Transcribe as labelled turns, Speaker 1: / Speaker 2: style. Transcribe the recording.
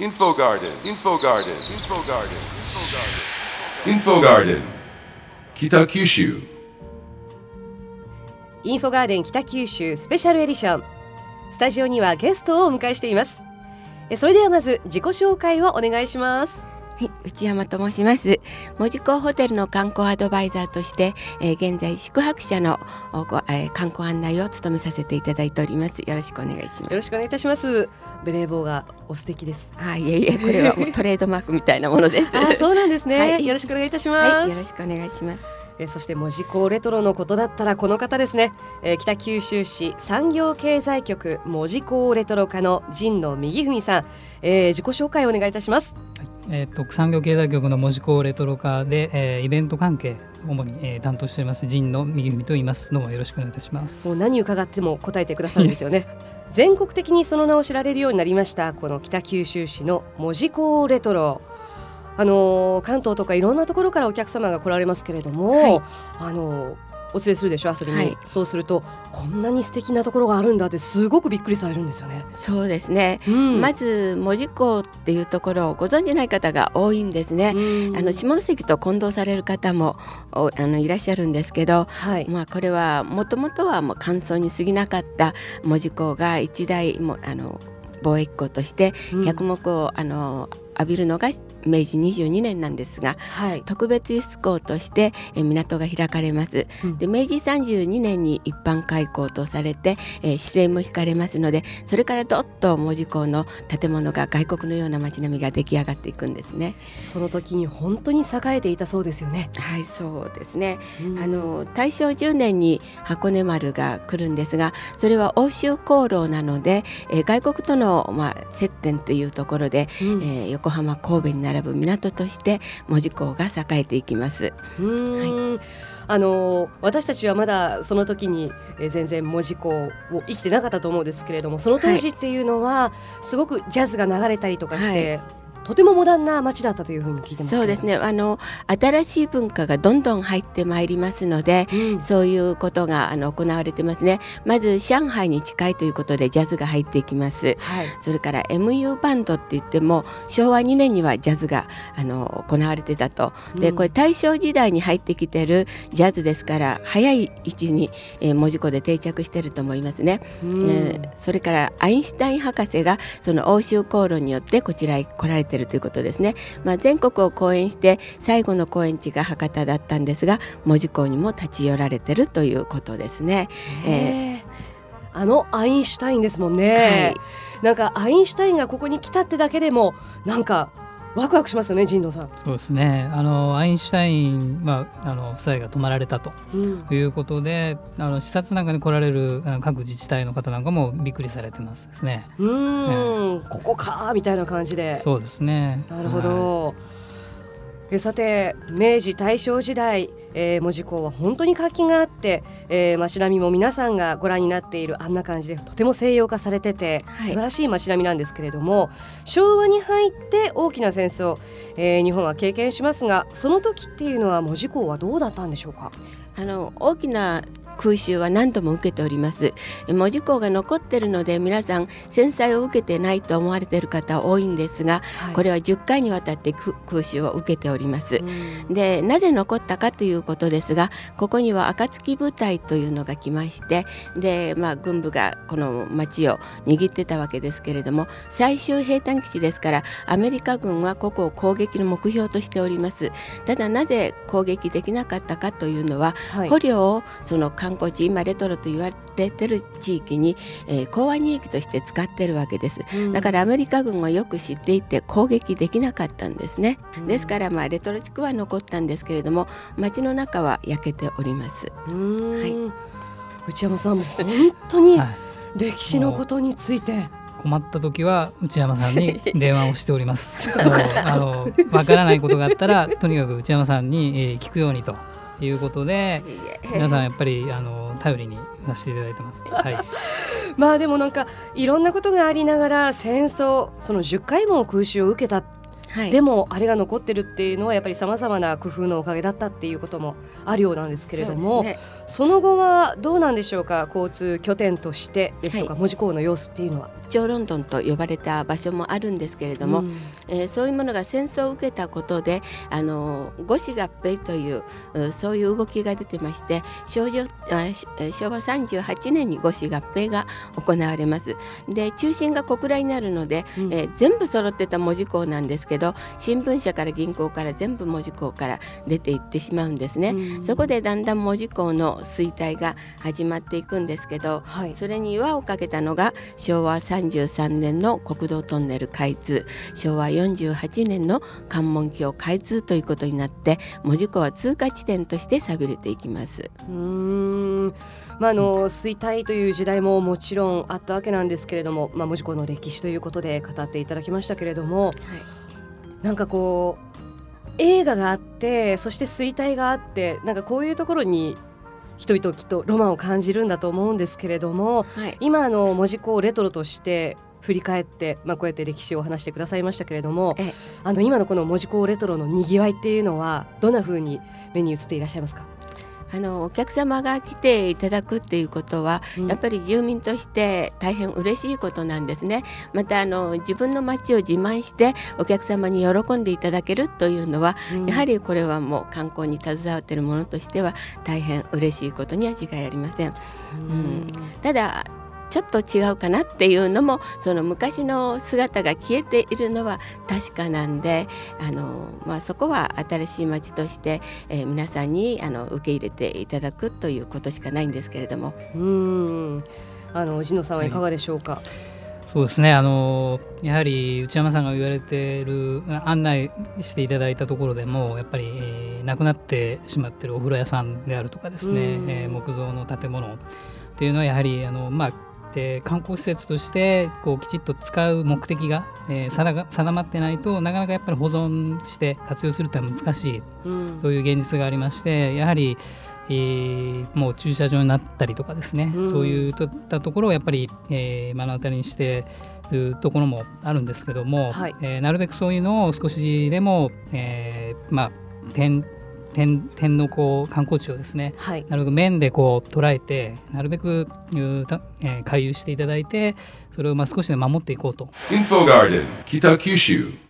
Speaker 1: Info Garden, Info Garden, Info Garden, Info Garden, Kitakyushu.
Speaker 2: インフォガーデン北九州スペシャルエディションスタジオにはゲストをお迎えしています。それではまず自己紹介をお願いします。
Speaker 3: はい、内山と申します。門司港ホテルの観光アドバイザーとして、えー現在宿泊者のおご、えー観光案内を務めさせていただいております。よろしくお願いします。
Speaker 2: よろしくお願いいたしますベレー帽がお素敵です
Speaker 3: はい、いえいえ、これはもうトレードマークみたいなものです。
Speaker 2: あそうなんですね、
Speaker 3: はい
Speaker 2: よろしくお願いいたします、
Speaker 3: はい、よろしくお願いします。
Speaker 2: えそして門司港レトロのことだったらこの方ですね、えー北九州市産業経済局門司港レトロ課の陣野右文さん、えー自己紹介をお願いいたします
Speaker 4: えー、と産業経済局の門司港レトロ化で、えーイベント関係主に、えー担当しております陣の右文と言います。どうもよろしくお願いいたします。
Speaker 2: もう何伺っても答えてくださるんですよね。全国的にその名を知られるようになりましたこの北九州市の門司港レトロ。あのー関東とかいろんなところからお客様が来られますけれども、
Speaker 3: はい。
Speaker 2: あのーお連れするでしょ遊びに、
Speaker 3: はい
Speaker 2: そうするとこんなに素敵なところがあるんだってすごくびっくりされるんですよね。
Speaker 3: そうですね。
Speaker 2: うん
Speaker 3: まず門司港っていうところをご存じない方が多いんですね。
Speaker 2: うん
Speaker 3: あの下関と混同される方もおあのいらっしゃるんですけど、
Speaker 2: はい、
Speaker 3: まあこれはもともとはもう乾燥に過ぎなかった門司港が一大もあの貿易港として
Speaker 2: うん
Speaker 3: 脚目を、あの浴びるのが明治22年なんですが
Speaker 2: はい、
Speaker 3: 特別輸出港としてえ港が開かれます、
Speaker 2: うん。
Speaker 3: で明治32年に一般開港とされて、えー、市政も引かれますのでそれからどっと門司港の建物が外国のような街並みが出来上がっていくんですね。
Speaker 2: その時に本当に栄えていたそうですよね。
Speaker 3: はいそうですね。
Speaker 2: うん。
Speaker 3: あの大正10年に箱根丸が来るんですがそれは欧州航路なので、えー外国との、まあ、接点というところで、
Speaker 2: うん。
Speaker 3: えー横浜神戸に並ぶ港として門司港が栄えていきます。
Speaker 2: うーんあの私たちはまだその時に、え全然門司港を生きてなかったと思うんですけれどもその当時っていうのは、すごくジャズが流れたりとかして、とてもモダンな街だったというふうに聞いてます
Speaker 3: そうですね。あの新しい文化がどんどん入ってまいりますので、
Speaker 2: うん。
Speaker 3: そういうことがあの行われてますね。まず上海に近いということでジャズが入っていきます。
Speaker 2: はい。
Speaker 3: それから MU バンドって言っても昭和2年にはジャズがあの行われてたと。で
Speaker 2: うん。
Speaker 3: これ大正時代に入ってきてるジャズですから早い位置に、えー文字庫で定着してると思いますね、
Speaker 2: うん。
Speaker 3: えーそれからアインシュタイン博士がその欧州航路によってこちらへ来られてるということですね、まあ、全国を講演して最後の公演地が博多だったんですが門司港にも立ち寄られてるということですね。
Speaker 2: へー。あのアインシュタインですもんね、なんかアインシュタインがここに来たってだけでもなんかワクワクしますよね神野さん、
Speaker 4: そうですね。あのアインシュタインはあの夫妻が泊まられたと
Speaker 2: うん。
Speaker 4: いうことであの視察なんかに来られる各自治体の方なんかもびっくりされてますですね。
Speaker 2: うーん、ここかみたいな感じで。
Speaker 4: そうですね。
Speaker 2: なるほ
Speaker 4: はい。
Speaker 2: ど、えさて明治大正時代、えー、門司港は本当に活気があって、えー、街並みも皆さんがご覧になっているあんな感じでとても西洋化されてて、
Speaker 3: はい。
Speaker 2: 素晴らしい街並みなんですけれども昭和に入って大きな戦争、えー日本は経験しますがその時っていうのは門司港はどうだったんでしょうか？
Speaker 3: あの大きな空襲は何度も受けております。え門司港が残ってるので皆さん戦災を受けてないと思われている方多いんですが、これは10回にわたってく空襲を受けております。
Speaker 2: う。ん。
Speaker 3: でなぜ残ったかということですがここには暁部隊というのが来ましてで、まあ、軍部がこの町を握ってたわけですけれども最終兵隊基地ですからアメリカ軍はここを攻撃の目標としております。ただなぜ攻撃できなかったかというのは、
Speaker 2: はい。
Speaker 3: 捕虜をその観光地今レトロと言われてる地域に、えー港湾二駅として使ってるわけです。
Speaker 2: うん。
Speaker 3: だからアメリカ軍はよく知っていて攻撃できなかったんですね。ですからまあレトロ地区は残ったんですけれども街の中は焼けております。
Speaker 2: うーん。
Speaker 3: はい。
Speaker 2: 内山さんも本当に
Speaker 4: はい。
Speaker 2: 歴史のことについて、
Speaker 4: 困った時は内山さんに 電話をしております。あのわからないことがあったらとにかく内山さんに、えー聞くようにということで皆さんやっぱりあの頼りにさせていただいてます。はい。
Speaker 2: まあでもなんかいろんなことがありながら戦争その10回も空襲を受けた
Speaker 3: はい。
Speaker 2: でもあれが残ってるっていうのはやっぱりさまざまな工夫のおかげだったっていうこともあるようなんですけれどもそ,、
Speaker 3: ね。
Speaker 2: の後はどうなんでしょうか？交通拠点としてですとか、
Speaker 3: は
Speaker 2: 門司港の様子っていうのは？
Speaker 3: 超ロンドンと呼ばれた場所もあるんですけれども、
Speaker 2: うん。
Speaker 3: えーそういうものが戦争を受けたことであの五子合併といううそういう動きが出てまして昭昭和38年に五子合併が行われます。で中心が小倉になるので、
Speaker 2: うん。
Speaker 3: えー全部揃ってた門司港なんですけど新聞社から銀行から全部門司港から出ていってしまうんですね。
Speaker 2: うん。
Speaker 3: そこでだんだん門司港の衰退が始まっていくんですけど、
Speaker 2: はい。
Speaker 3: それに輪をかけたのが昭和33年の国道トンネル開通昭和48年の関門橋開通ということになって門司港は通過地点として寂れていきます。
Speaker 2: うーん。まあ、あの衰退という時代ももちろんあったわけなんですけれども、まあ、門司港の歴史ということで語っていただきましたけれどもなんかこう映画があってそして衰退があってなんかこういうところに人々きっとロマンを感じるんだと思うんですけれども
Speaker 3: はい、
Speaker 2: 今あの門司港をレトロとして振り返って、まあ、こうやって歴史を話してくださいましたけれども
Speaker 3: ええ。
Speaker 2: あの今のこの門司港レトロのにぎわいっていうのはどんな風に目に映っていらっしゃいますか、
Speaker 3: あのお客様が来ていただくっていうことは、
Speaker 2: うん
Speaker 3: やっぱり住民として大変嬉しいことなんですね。またあの自分の町を自慢してお客様に喜んでいただけるというのは、
Speaker 2: うん
Speaker 3: やはりこれはもう観光に携わっているものとしては大変嬉しいことには違いありません。
Speaker 2: うん
Speaker 3: ただちょっと違うかなっていうのもその昔の姿が消えているのは確かなんであの、まあ、そこは新しい町として、えー皆さんにあの受け入れていただくということしかないんですけれども。
Speaker 2: うん。あの神野さんはいかがでしょうか、
Speaker 4: そうですね。あのやはり内山さんが言われている案内していただいたところでもやっぱり、えー、なくなってしまっているお風呂屋さんであるとかですね、
Speaker 2: うん。
Speaker 4: えー木造の建物っていうのはやはりあの、まあで観光施設としてこうきちっと使う目的が、えー定まってないとなかなかやっぱり保存して活用するってのは難しい
Speaker 2: うん。
Speaker 4: という現実がありましてやはり、えーもう駐車場になったりとかですね、
Speaker 2: うん。
Speaker 4: そういったところをやっぱり、えー目の当たりにしているところもあるんですけども、
Speaker 2: はい
Speaker 4: えーなるべくそういうのを少しでも、えーまあ点点点のこう観光地をですね
Speaker 2: はい
Speaker 4: なるべく面でこう捉えてなるべく、うたえー回遊していただいてそれをまあ少しでも守っていこうと
Speaker 1: Info Garden, Kitakyushu.